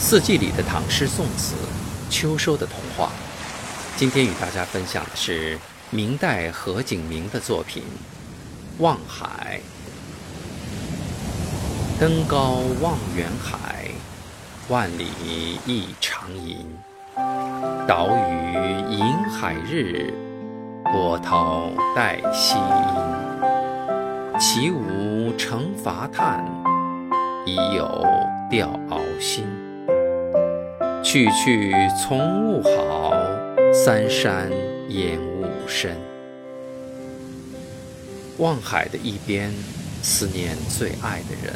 四季里的唐诗宋词，秋收的童话。今天与大家分享的是明代何景明的作品《望海》。登高望远海，万里一长吟。岛屿迎海日，波涛带夕阴。起舞乘伐叹，已有钓鳌心。去去从勿好，三山烟雾深。望海的一边，思念最爱的人。